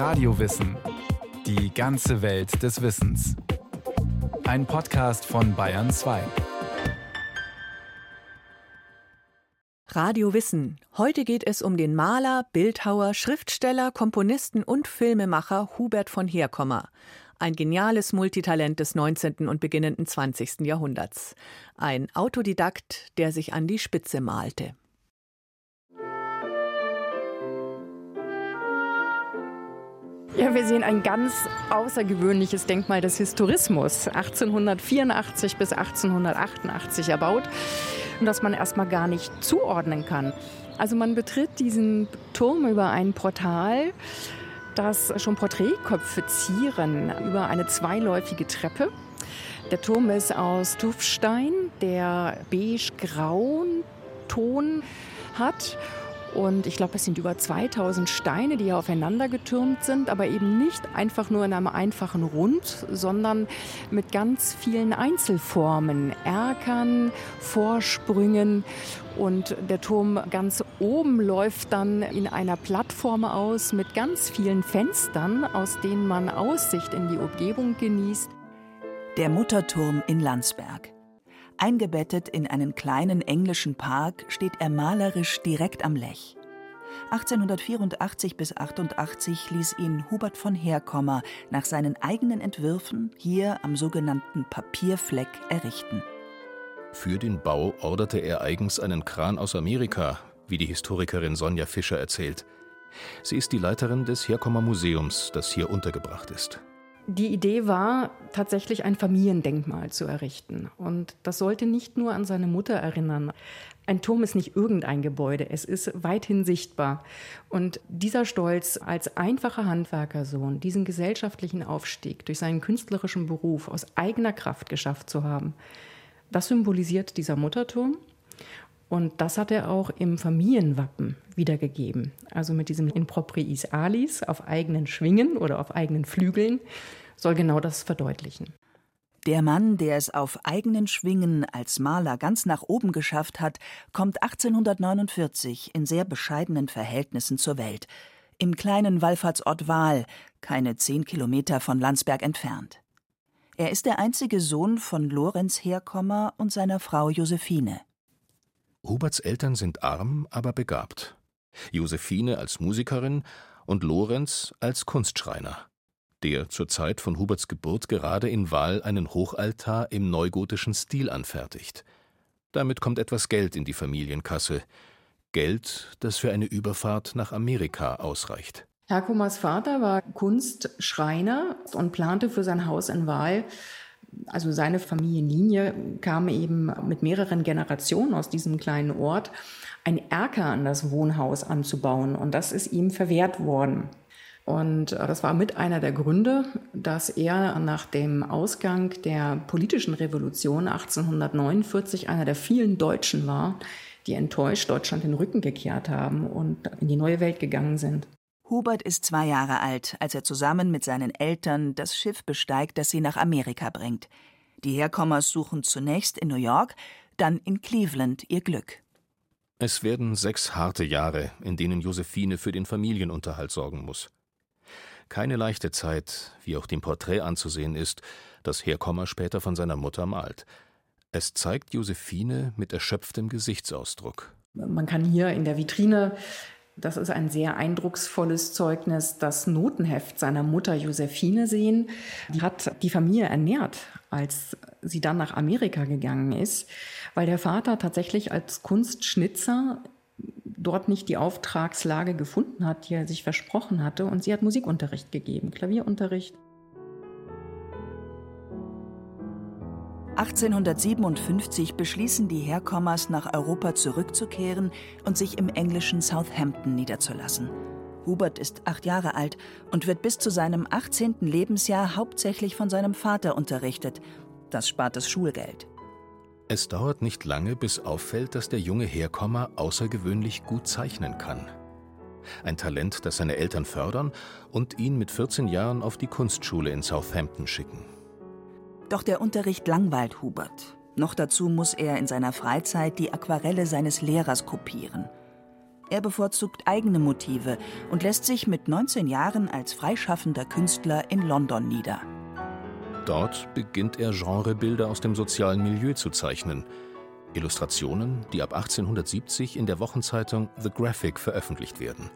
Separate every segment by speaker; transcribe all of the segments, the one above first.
Speaker 1: Radiowissen. Die ganze Welt des Wissens. Ein Podcast von Bayern 2.
Speaker 2: Radio Wissen. Heute geht es um den Maler, Bildhauer, Schriftsteller, Komponisten und Filmemacher Hubert von Herkommer. Ein geniales Multitalent des 19. und beginnenden 20. Jahrhunderts. Ein Autodidakt, der sich an die Spitze malte.
Speaker 3: Ja, wir sehen ein ganz außergewöhnliches Denkmal des Historismus, 1884 bis 1888 erbaut, das man erstmal gar nicht zuordnen kann. Also man betritt diesen Turm über ein Portal, das schon Porträtköpfe zieren, über eine zweiläufige Treppe. Der Turm ist aus Tuffstein, der beige-grauen Ton hat und ich glaube, es sind über 2000 Steine, die hier aufeinander getürmt sind, aber eben nicht einfach nur in einem einfachen Rund, sondern mit ganz vielen Einzelformen, Erkern, Vorsprüngen. Und der Turm ganz oben läuft dann in einer Plattform aus mit ganz vielen Fenstern, aus denen man Aussicht in die Umgebung genießt.
Speaker 2: Der Mutterturm in Landsberg. Eingebettet in einen kleinen englischen Park steht er malerisch direkt am Lech. 1884 bis 88 ließ ihn Hubert von Herkommer nach seinen eigenen Entwürfen hier am sogenannten Papierfleck errichten.
Speaker 4: Für den Bau orderte er eigens einen Kran aus Amerika, wie die Historikerin Sonja Fischer erzählt. Sie ist die Leiterin des Herkommer Museums, das hier untergebracht ist.
Speaker 3: Die Idee war, tatsächlich ein Familiendenkmal zu errichten. Und das sollte nicht nur an seine Mutter erinnern. Ein Turm ist nicht irgendein Gebäude, es ist weithin sichtbar. Und dieser Stolz als einfacher Handwerkersohn, diesen gesellschaftlichen Aufstieg durch seinen künstlerischen Beruf aus eigener Kraft geschafft zu haben, das symbolisiert dieser Mutterturm. Und das hat er auch im Familienwappen wiedergegeben. Also mit diesem in propriis alis auf eigenen Schwingen oder auf eigenen Flügeln soll genau das verdeutlichen.
Speaker 2: Der Mann, der es auf eigenen Schwingen als Maler ganz nach oben geschafft hat, kommt 1849 in sehr bescheidenen Verhältnissen zur Welt. Im kleinen Wallfahrtsort Wahl, keine zehn Kilometer von Landsberg entfernt. Er ist der einzige Sohn von Lorenz Herkommer und seiner Frau Josephine.
Speaker 4: Huberts Eltern sind arm, aber begabt. Josephine als Musikerin und Lorenz als Kunstschreiner der zur Zeit von Huberts Geburt gerade in Wahl einen Hochaltar im neugotischen Stil anfertigt. Damit kommt etwas Geld in die Familienkasse. Geld, das für eine Überfahrt nach Amerika ausreicht.
Speaker 3: Herr Kummers Vater war Kunstschreiner und plante für sein Haus in Wahl also seine Familienlinie kam eben mit mehreren Generationen aus diesem kleinen Ort, ein Erker an das Wohnhaus anzubauen. Und das ist ihm verwehrt worden. Und das war mit einer der Gründe, dass er nach dem Ausgang der politischen Revolution 1849 einer der vielen Deutschen war, die enttäuscht Deutschland den Rücken gekehrt haben und in die neue Welt gegangen sind.
Speaker 2: Hubert ist zwei Jahre alt, als er zusammen mit seinen Eltern das Schiff besteigt, das sie nach Amerika bringt. Die Herkommers suchen zunächst in New York, dann in Cleveland ihr Glück.
Speaker 4: Es werden sechs harte Jahre, in denen Josephine für den Familienunterhalt sorgen muss. Keine leichte Zeit, wie auch dem Porträt anzusehen ist, das Herkommer später von seiner Mutter malt. Es zeigt Josephine mit erschöpftem Gesichtsausdruck.
Speaker 3: Man kann hier in der Vitrine, das ist ein sehr eindrucksvolles Zeugnis, das Notenheft seiner Mutter Josephine sehen. Die hat die Familie ernährt, als sie dann nach Amerika gegangen ist, weil der Vater tatsächlich als Kunstschnitzer dort nicht die Auftragslage gefunden hat, die er sich versprochen hatte. Und sie hat Musikunterricht gegeben, Klavierunterricht.
Speaker 2: 1857 beschließen die Herkommers, nach Europa zurückzukehren und sich im englischen Southampton niederzulassen. Hubert ist acht Jahre alt und wird bis zu seinem 18. Lebensjahr hauptsächlich von seinem Vater unterrichtet. Das spart das Schulgeld.
Speaker 4: Es dauert nicht lange, bis auffällt, dass der junge Herkommer außergewöhnlich gut zeichnen kann. Ein Talent, das seine Eltern fördern und ihn mit 14 Jahren auf die Kunstschule in Southampton schicken.
Speaker 2: Doch der Unterricht langweilt Hubert. Noch dazu muss er in seiner Freizeit die Aquarelle seines Lehrers kopieren. Er bevorzugt eigene Motive und lässt sich mit 19 Jahren als freischaffender Künstler in London nieder.
Speaker 4: Dort beginnt er Genrebilder aus dem sozialen Milieu zu zeichnen. Illustrationen, die ab 1870 in der Wochenzeitung The Graphic veröffentlicht werden.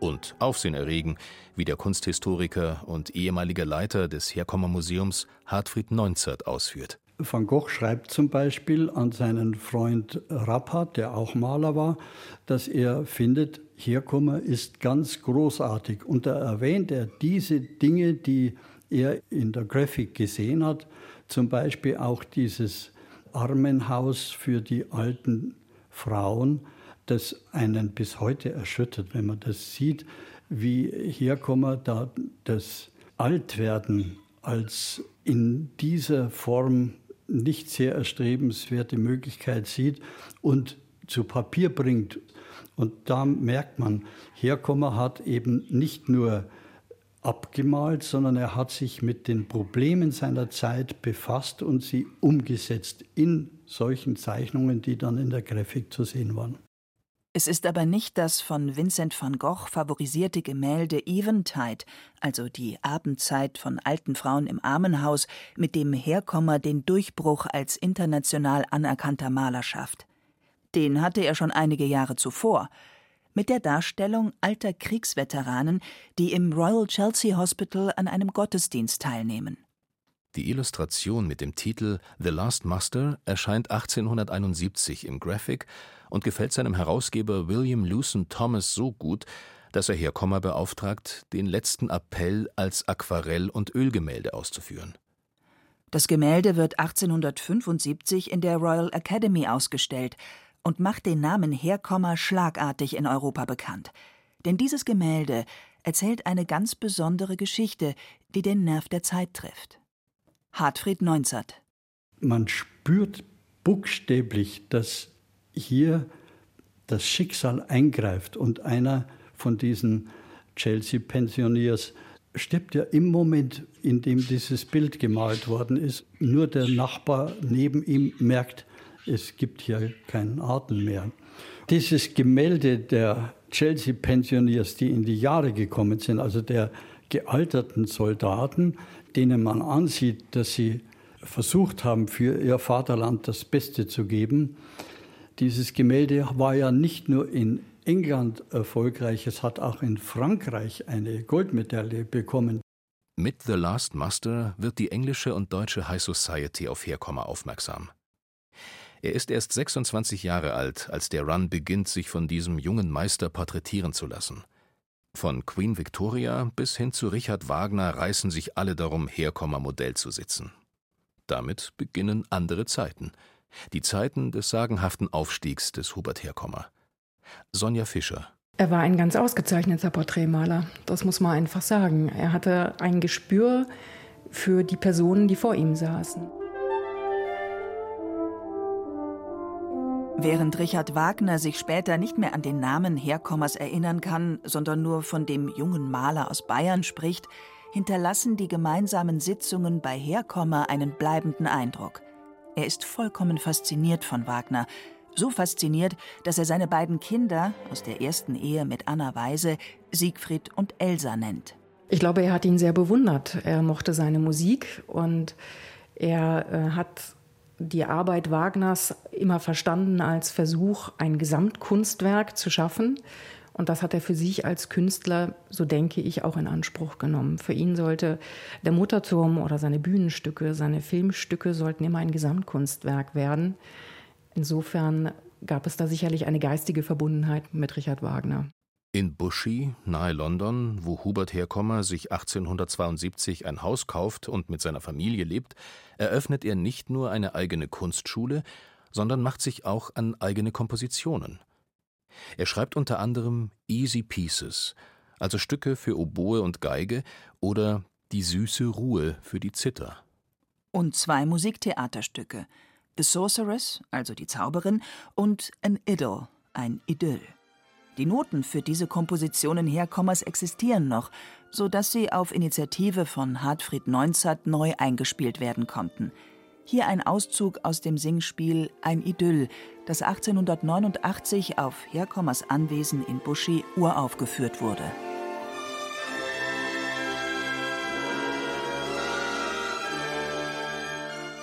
Speaker 4: Und Aufsehen erregen, wie der Kunsthistoriker und ehemalige Leiter des Herkommermuseums Hartfried Neunzert ausführt.
Speaker 5: Van Gogh schreibt zum Beispiel an seinen Freund Rappert, der auch Maler war, dass er findet, Herkommer ist ganz großartig. Und da erwähnt er diese Dinge, die er in der Graphic gesehen hat, zum Beispiel auch dieses Armenhaus für die alten Frauen, das einen bis heute erschüttert, wenn man das sieht, wie Herkommer da das Altwerden als in dieser Form nicht sehr erstrebenswerte Möglichkeit sieht und zu Papier bringt. Und da merkt man, Herkommer hat eben nicht nur abgemalt, sondern er hat sich mit den Problemen seiner Zeit befasst und sie umgesetzt in solchen Zeichnungen, die dann in der Grafik zu sehen waren.
Speaker 2: Es ist aber nicht das von Vincent van Gogh favorisierte Gemälde Eventide, also die Abendzeit von alten Frauen im Armenhaus, mit dem Herkommer den Durchbruch als international anerkannter Maler schafft. Den hatte er schon einige Jahre zuvor, mit der Darstellung alter Kriegsveteranen, die im Royal Chelsea Hospital an einem Gottesdienst teilnehmen.
Speaker 4: Die Illustration mit dem Titel The Last Muster erscheint 1871 im Graphic und gefällt seinem Herausgeber William Lewson Thomas so gut, dass er Herkommer beauftragt, den letzten Appell als Aquarell- und Ölgemälde auszuführen.
Speaker 2: Das Gemälde wird 1875 in der Royal Academy ausgestellt und macht den Namen Herkommer schlagartig in Europa bekannt. Denn dieses Gemälde erzählt eine ganz besondere Geschichte, die den Nerv der Zeit trifft. Hartfried Neunzert.
Speaker 5: Man spürt buchstäblich, dass hier das Schicksal eingreift und einer von diesen Chelsea-Pensioniers stirbt ja im Moment, in dem dieses Bild gemalt worden ist. Nur der Nachbar neben ihm merkt, es gibt hier keinen Atem mehr. Dieses Gemälde der Chelsea-Pensioniers, die in die Jahre gekommen sind, also der gealterten Soldaten, denen man ansieht, dass sie versucht haben, für ihr Vaterland das Beste zu geben, dieses Gemälde war ja nicht nur in England erfolgreich, es hat auch in Frankreich eine Goldmedaille bekommen.
Speaker 4: Mit The Last Muster wird die englische und deutsche High Society auf Herkommer aufmerksam. Er ist erst 26 Jahre alt, als der Run beginnt, sich von diesem jungen Meister porträtieren zu lassen. Von Queen Victoria bis hin zu Richard Wagner reißen sich alle darum, Herkommer Modell zu sitzen. Damit beginnen andere Zeiten – die Zeiten des sagenhaften Aufstiegs des Hubert Herkommer. Sonja Fischer.
Speaker 3: Er war ein ganz ausgezeichneter Porträtmaler, das muss man einfach sagen. Er hatte ein Gespür für die Personen, die vor ihm saßen.
Speaker 2: Während Richard Wagner sich später nicht mehr an den Namen Herkommers erinnern kann, sondern nur von dem jungen Maler aus Bayern spricht, hinterlassen die gemeinsamen Sitzungen bei Herkommer einen bleibenden Eindruck. Er ist vollkommen fasziniert von Wagner. So fasziniert, dass er seine beiden Kinder aus der ersten Ehe mit Anna Weise Siegfried und Elsa nennt.
Speaker 3: Ich glaube, er hat ihn sehr bewundert. Er mochte seine Musik und er äh, hat die Arbeit Wagners immer verstanden als Versuch, ein Gesamtkunstwerk zu schaffen. Und das hat er für sich als Künstler, so denke ich, auch in Anspruch genommen. Für ihn sollte der Mutterturm oder seine Bühnenstücke, seine Filmstücke sollten immer ein Gesamtkunstwerk werden. Insofern gab es da sicherlich eine geistige Verbundenheit mit Richard Wagner.
Speaker 4: In Bushey, nahe London, wo Hubert Herkommer sich 1872 ein Haus kauft und mit seiner Familie lebt, eröffnet er nicht nur eine eigene Kunstschule, sondern macht sich auch an eigene Kompositionen. Er schreibt unter anderem Easy Pieces, also Stücke für Oboe und Geige oder Die süße Ruhe für die Zither.
Speaker 2: Und zwei Musiktheaterstücke: The Sorceress, also die Zauberin, und An Idyll, ein Idyll. Die Noten für diese Kompositionen Herkommers existieren noch, so dass sie auf Initiative von Hartfried Neunzert neu eingespielt werden konnten. Hier ein Auszug aus dem Singspiel Ein Idyll, das 1889 auf Herkommers Anwesen in Buschi uraufgeführt wurde.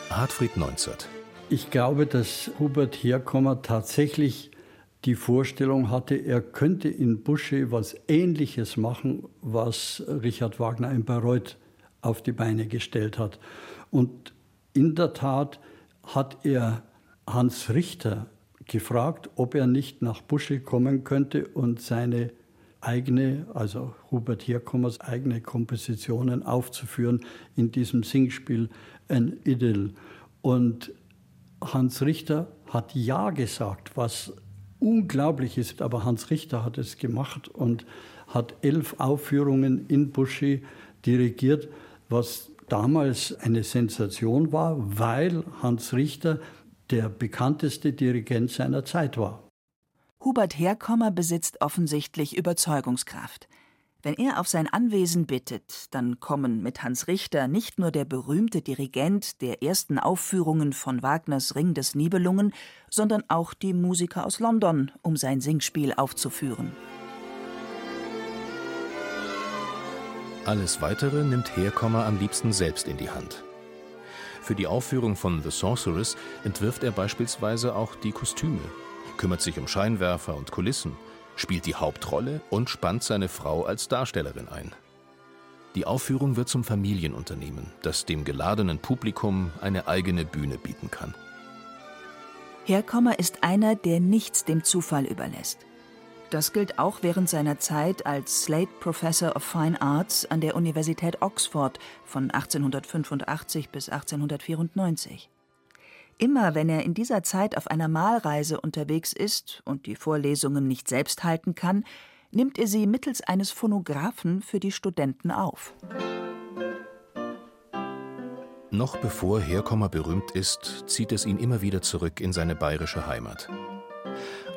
Speaker 4: Hartfried Neunzert.
Speaker 5: Ich glaube, dass Hubert Herkommer tatsächlich die Vorstellung hatte, er könnte in Busche was Ähnliches machen, was Richard Wagner in Bayreuth auf die Beine gestellt hat. Und in der Tat hat er Hans Richter gefragt, ob er nicht nach Busche kommen könnte und seine eigene, also Hubert Herkommers eigene Kompositionen aufzuführen in diesem Singspiel Ein Idyll. Und Hans Richter hat Ja gesagt, was unglaublich ist, aber Hans Richter hat es gemacht und hat elf Aufführungen in Buschi dirigiert, was damals eine Sensation war, weil Hans Richter der bekannteste Dirigent seiner Zeit war.
Speaker 2: Hubert Herkommer besitzt offensichtlich Überzeugungskraft. Wenn er auf sein Anwesen bittet, dann kommen mit Hans Richter nicht nur der berühmte Dirigent der ersten Aufführungen von Wagners Ring des Nibelungen, sondern auch die Musiker aus London, um sein Singspiel aufzuführen.
Speaker 4: Alles Weitere nimmt Herkommer am liebsten selbst in die Hand. Für die Aufführung von The Sorceress entwirft er beispielsweise auch die Kostüme, kümmert sich um Scheinwerfer und Kulissen – spielt die Hauptrolle und spannt seine Frau als Darstellerin ein. Die Aufführung wird zum Familienunternehmen, das dem geladenen Publikum eine eigene Bühne bieten kann.
Speaker 2: Herkommer ist einer, der nichts dem Zufall überlässt. Das gilt auch während seiner Zeit als Slate Professor of Fine Arts an der Universität Oxford von 1885 bis 1894. Immer wenn er in dieser Zeit auf einer Malreise unterwegs ist und die Vorlesungen nicht selbst halten kann, nimmt er sie mittels eines Phonographen für die Studenten auf.
Speaker 4: Noch bevor Herkommer berühmt ist, zieht es ihn immer wieder zurück in seine bayerische Heimat.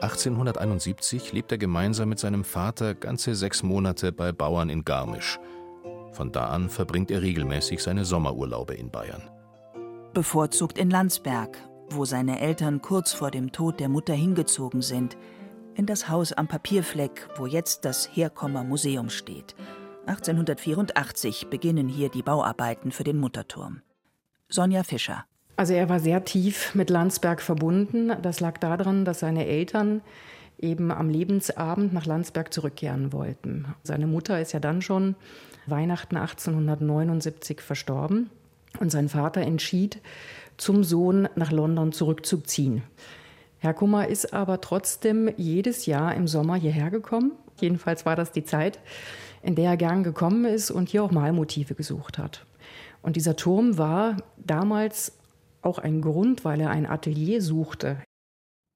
Speaker 4: 1871 lebt er gemeinsam mit seinem Vater ganze sechs Monate bei Bauern in Garmisch. Von da an verbringt er regelmäßig seine Sommerurlaube in Bayern
Speaker 2: bevorzugt in Landsberg, wo seine Eltern kurz vor dem Tod der Mutter hingezogen sind, in das Haus am Papierfleck, wo jetzt das Herkommer Museum steht. 1884 beginnen hier die Bauarbeiten für den Mutterturm. Sonja Fischer.
Speaker 3: Also er war sehr tief mit Landsberg verbunden. Das lag daran, dass seine Eltern eben am Lebensabend nach Landsberg zurückkehren wollten. Seine Mutter ist ja dann schon Weihnachten 1879 verstorben. Und sein Vater entschied, zum Sohn nach London zurückzuziehen. Herr Kummer ist aber trotzdem jedes Jahr im Sommer hierher gekommen. Jedenfalls war das die Zeit, in der er gern gekommen ist und hier auch Malmotive gesucht hat. Und dieser Turm war damals auch ein Grund, weil er ein Atelier suchte.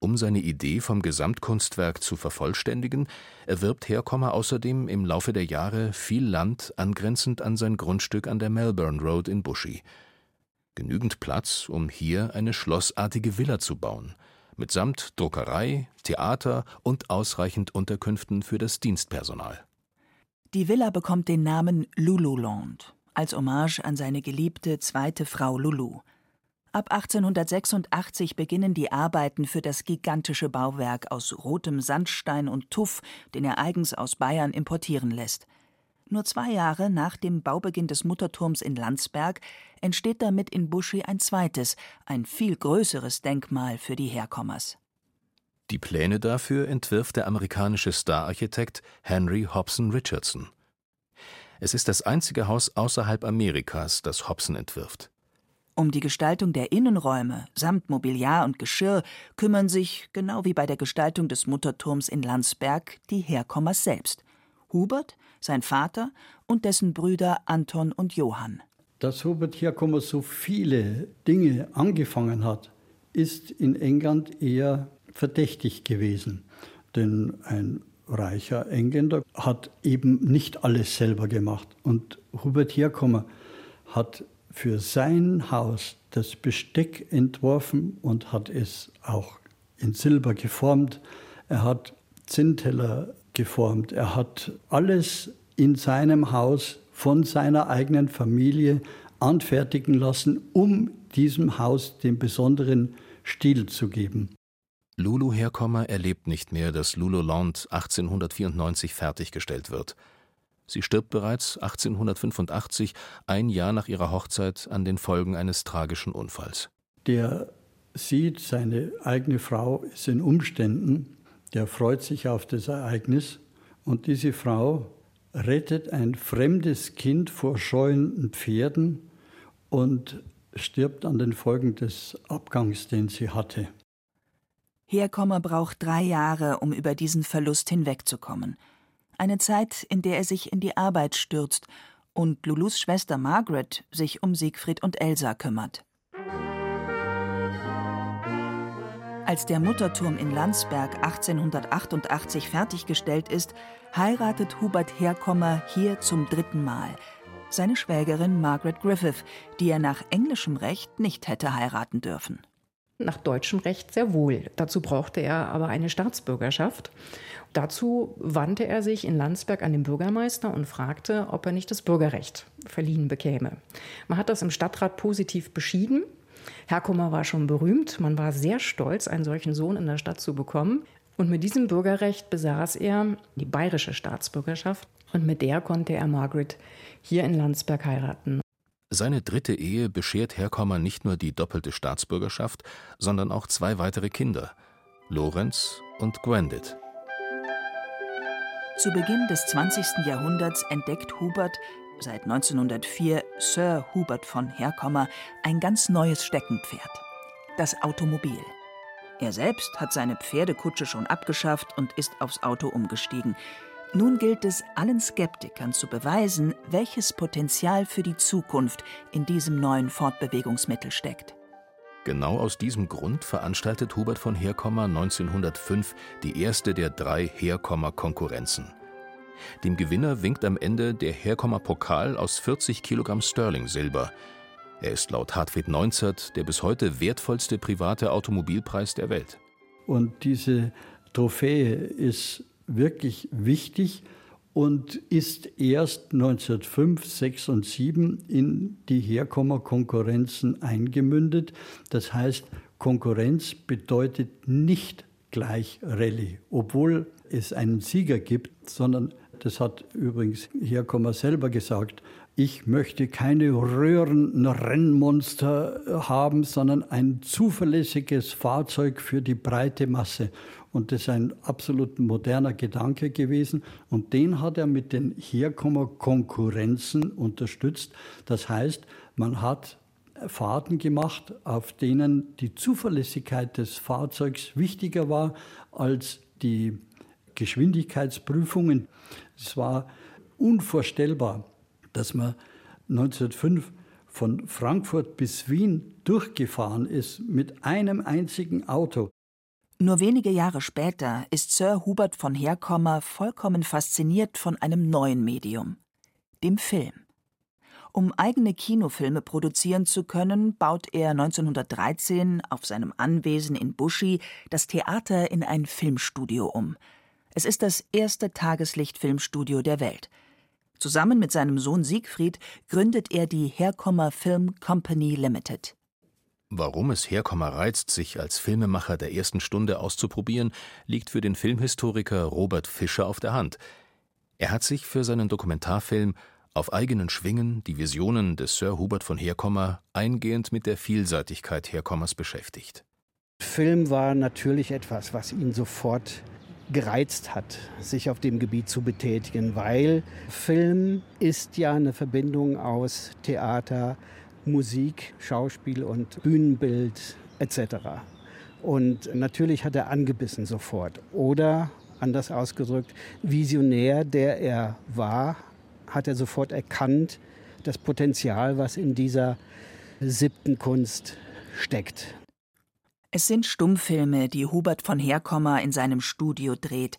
Speaker 4: Um seine Idee vom Gesamtkunstwerk zu vervollständigen, erwirbt Herkommer außerdem im Laufe der Jahre viel Land angrenzend an sein Grundstück an der Melbourne Road in Bushy. Genügend Platz, um hier eine schlossartige Villa zu bauen, mitsamt Druckerei, Theater und ausreichend Unterkünften für das Dienstpersonal.
Speaker 2: Die Villa bekommt den Namen Lululand, als Hommage an seine geliebte zweite Frau Lulu. Ab 1886 beginnen die Arbeiten für das gigantische Bauwerk aus rotem Sandstein und Tuff, den er eigens aus Bayern importieren lässt. Nur zwei Jahre nach dem Baubeginn des Mutterturms in Landsberg entsteht damit in Buschi ein zweites, ein viel größeres Denkmal für die Herkommers.
Speaker 4: Die Pläne dafür entwirft der amerikanische Stararchitekt Henry Hobson Richardson. Es ist das einzige Haus außerhalb Amerikas, das Hobson entwirft.
Speaker 2: Um die Gestaltung der Innenräume samt Mobiliar und Geschirr kümmern sich, genau wie bei der Gestaltung des Mutterturms in Landsberg, die Herkommers selbst. Hubert, sein Vater und dessen Brüder Anton und Johann.
Speaker 5: Dass Hubert Herkommer so viele Dinge angefangen hat, ist in England eher verdächtig gewesen. Denn ein reicher Engländer hat eben nicht alles selber gemacht. Und Hubert Herkommer hat für sein Haus das Besteck entworfen und hat es auch in Silber geformt. Er hat Zinnteller geformt. Er hat alles in seinem Haus von seiner eigenen Familie anfertigen lassen, um diesem Haus den besonderen Stil zu geben.
Speaker 4: Lulu Herkommer erlebt nicht mehr, dass Lululand 1894 fertiggestellt wird. Sie stirbt bereits 1885, ein Jahr nach ihrer Hochzeit, an den Folgen eines tragischen Unfalls.
Speaker 5: Der sieht, seine eigene Frau ist in Umständen, der freut sich auf das Ereignis und diese Frau rettet ein fremdes Kind vor scheuenden Pferden und stirbt an den Folgen des Abgangs, den sie hatte.
Speaker 2: Herkommer braucht drei Jahre, um über diesen Verlust hinwegzukommen eine Zeit, in der er sich in die Arbeit stürzt und Lulus Schwester Margaret sich um Siegfried und Elsa kümmert. Als der Mutterturm in Landsberg 1888 fertiggestellt ist, heiratet Hubert Herkommer hier zum dritten Mal. Seine Schwägerin Margaret Griffith, die er nach englischem Recht nicht hätte heiraten dürfen.
Speaker 3: Nach deutschem Recht sehr wohl. Dazu brauchte er aber eine Staatsbürgerschaft. Dazu wandte er sich in Landsberg an den Bürgermeister und fragte, ob er nicht das Bürgerrecht verliehen bekäme. Man hat das im Stadtrat positiv beschieden. Herkommer war schon berühmt. Man war sehr stolz, einen solchen Sohn in der Stadt zu bekommen. Und mit diesem Bürgerrecht besaß er die bayerische Staatsbürgerschaft. Und mit der konnte er Margaret hier in Landsberg heiraten.
Speaker 4: Seine dritte Ehe beschert Herkommer nicht nur die doppelte Staatsbürgerschaft, sondern auch zwei weitere Kinder, Lorenz und Gwendid.
Speaker 2: Zu Beginn des 20. Jahrhunderts entdeckt Hubert, seit 1904 Sir Hubert von Herkommer, ein ganz neues Steckenpferd: das Automobil. Er selbst hat seine Pferdekutsche schon abgeschafft und ist aufs Auto umgestiegen. Nun gilt es, allen Skeptikern zu beweisen, welches Potenzial für die Zukunft in diesem neuen Fortbewegungsmittel steckt.
Speaker 4: Genau aus diesem Grund veranstaltet Hubert von Herkommer 1905 die erste der drei Herkommer-Konkurrenzen. Dem Gewinner winkt am Ende der Herkommer-Pokal aus 40 Kilogramm Sterling-Silber. Er ist laut Hartwig Neunzert der bis heute wertvollste private Automobilpreis der Welt.
Speaker 5: Und diese Trophäe ist wirklich wichtig und ist erst 1905, 6 und 7 in die Herkommerkonkurrenzen eingemündet. Das heißt, Konkurrenz bedeutet nicht gleich Rallye, obwohl es einen Sieger gibt, sondern das hat übrigens Herkommer selber gesagt, ich möchte keine Röhrenrennmonster haben, sondern ein zuverlässiges Fahrzeug für die breite Masse. Und das ist ein absolut moderner Gedanke gewesen. Und den hat er mit den Herkommer-Konkurrenzen unterstützt. Das heißt, man hat Fahrten gemacht, auf denen die Zuverlässigkeit des Fahrzeugs wichtiger war als die Geschwindigkeitsprüfungen. Es war unvorstellbar, dass man 1905 von Frankfurt bis Wien durchgefahren ist mit einem einzigen Auto.
Speaker 2: Nur wenige Jahre später ist Sir Hubert von Herkommer vollkommen fasziniert von einem neuen Medium, dem Film. Um eigene Kinofilme produzieren zu können, baut er 1913 auf seinem Anwesen in Bushi das Theater in ein Filmstudio um. Es ist das erste Tageslichtfilmstudio der Welt. Zusammen mit seinem Sohn Siegfried gründet er die Herkommer Film Company Limited.
Speaker 4: Warum es Herkommer reizt, sich als Filmemacher der ersten Stunde auszuprobieren, liegt für den Filmhistoriker Robert Fischer auf der Hand. Er hat sich für seinen Dokumentarfilm auf eigenen Schwingen die Visionen des Sir Hubert von Herkommer eingehend mit der Vielseitigkeit Herkommers beschäftigt.
Speaker 6: Film war natürlich etwas, was ihn sofort gereizt hat, sich auf dem Gebiet zu betätigen, weil Film ist ja eine Verbindung aus Theater, Musik, Schauspiel und Bühnenbild etc. Und natürlich hat er angebissen sofort. Oder anders ausgedrückt, visionär, der er war, hat er sofort erkannt, das Potenzial, was in dieser siebten Kunst steckt.
Speaker 2: Es sind Stummfilme, die Hubert von Herkommer in seinem Studio dreht,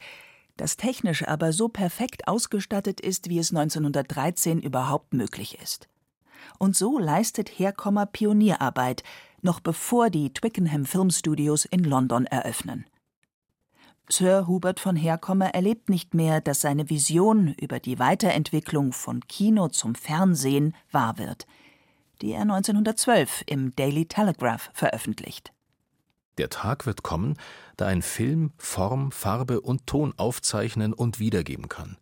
Speaker 2: das technisch aber so perfekt ausgestattet ist, wie es 1913 überhaupt möglich ist. Und so leistet Herkommer Pionierarbeit, noch bevor die Twickenham Film Studios in London eröffnen. Sir Hubert von Herkommer erlebt nicht mehr, dass seine Vision über die Weiterentwicklung von Kino zum Fernsehen wahr wird. die er 1912 im Daily Telegraph veröffentlicht.
Speaker 4: Der Tag wird kommen, da ein Film Form, Farbe und Ton aufzeichnen und wiedergeben kann.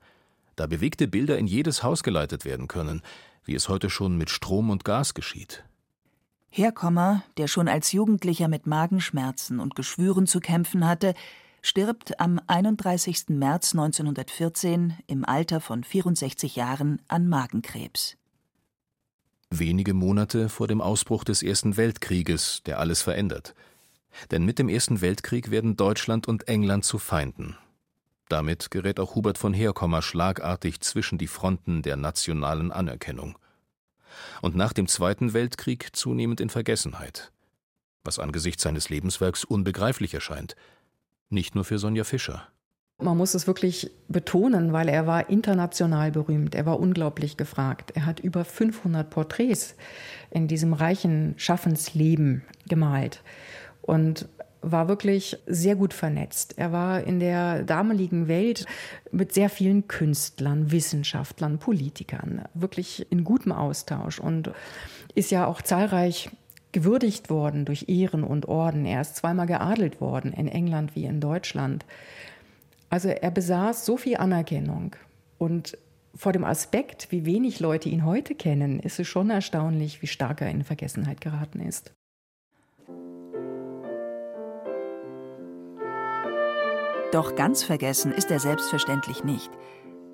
Speaker 4: Da bewegte Bilder in jedes Haus geleitet werden können, wie es heute schon mit Strom und Gas geschieht.
Speaker 2: Herkommer, der schon als Jugendlicher mit Magenschmerzen und Geschwüren zu kämpfen hatte, stirbt am 31. März 1914 im Alter von 64 Jahren an Magenkrebs.
Speaker 4: Wenige Monate vor dem Ausbruch des Ersten Weltkrieges, der alles verändert. Denn mit dem Ersten Weltkrieg werden Deutschland und England zu Feinden. Damit gerät auch Hubert von Herkommer schlagartig zwischen die Fronten der nationalen Anerkennung. Und nach dem Zweiten Weltkrieg zunehmend in Vergessenheit. Was angesichts seines Lebenswerks unbegreiflich erscheint. Nicht nur für Sonja Fischer.
Speaker 3: Man muss es wirklich betonen, weil er war international berühmt. Er war unglaublich gefragt. Er hat über 500 Porträts in diesem reichen Schaffensleben gemalt und war wirklich sehr gut vernetzt. Er war in der damaligen Welt mit sehr vielen Künstlern, Wissenschaftlern, Politikern wirklich in gutem Austausch und ist ja auch zahlreich gewürdigt worden durch Ehren und Orden. Er ist zweimal geadelt worden, in England wie in Deutschland. Also er besaß so viel Anerkennung und vor dem Aspekt, wie wenig Leute ihn heute kennen, ist es schon erstaunlich, wie stark er in Vergessenheit geraten ist.
Speaker 2: Doch ganz vergessen ist er selbstverständlich nicht.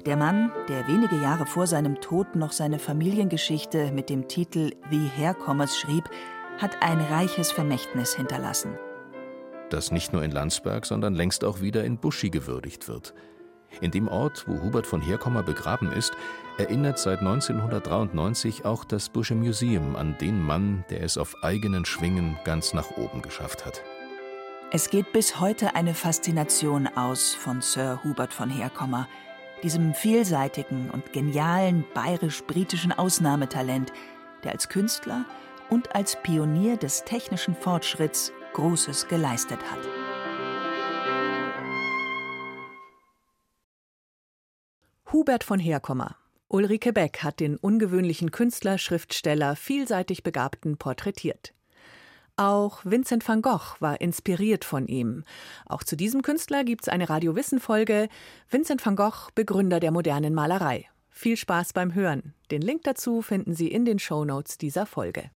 Speaker 2: Der Mann, der wenige Jahre vor seinem Tod noch seine Familiengeschichte mit dem Titel Wie Herkommers schrieb, hat ein reiches Vermächtnis hinterlassen.
Speaker 4: Das nicht nur in Landsberg, sondern längst auch wieder in Buschi gewürdigt wird. In dem Ort, wo Hubert von Herkommer begraben ist, erinnert seit 1993 auch das Busche Museum an den Mann, der es auf eigenen Schwingen ganz nach oben geschafft hat.
Speaker 2: Es geht bis heute eine Faszination aus von Sir Hubert von Herkommer, diesem vielseitigen und genialen bayerisch-britischen Ausnahmetalent, der als Künstler und als Pionier des technischen Fortschritts Großes geleistet hat.
Speaker 7: Hubert von Herkommer. Ulrike Beck hat den ungewöhnlichen Künstler, Schriftsteller, vielseitig Begabten porträtiert. Auch Vincent van Gogh war inspiriert von ihm. Auch zu diesem Künstler gibt es eine Radio Wissen Folge. Vincent van Gogh, Begründer der modernen Malerei. Viel Spaß beim Hören. Den Link dazu finden Sie in den Show Notes dieser Folge.